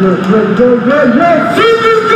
Yo, yo, yo, yo, yo,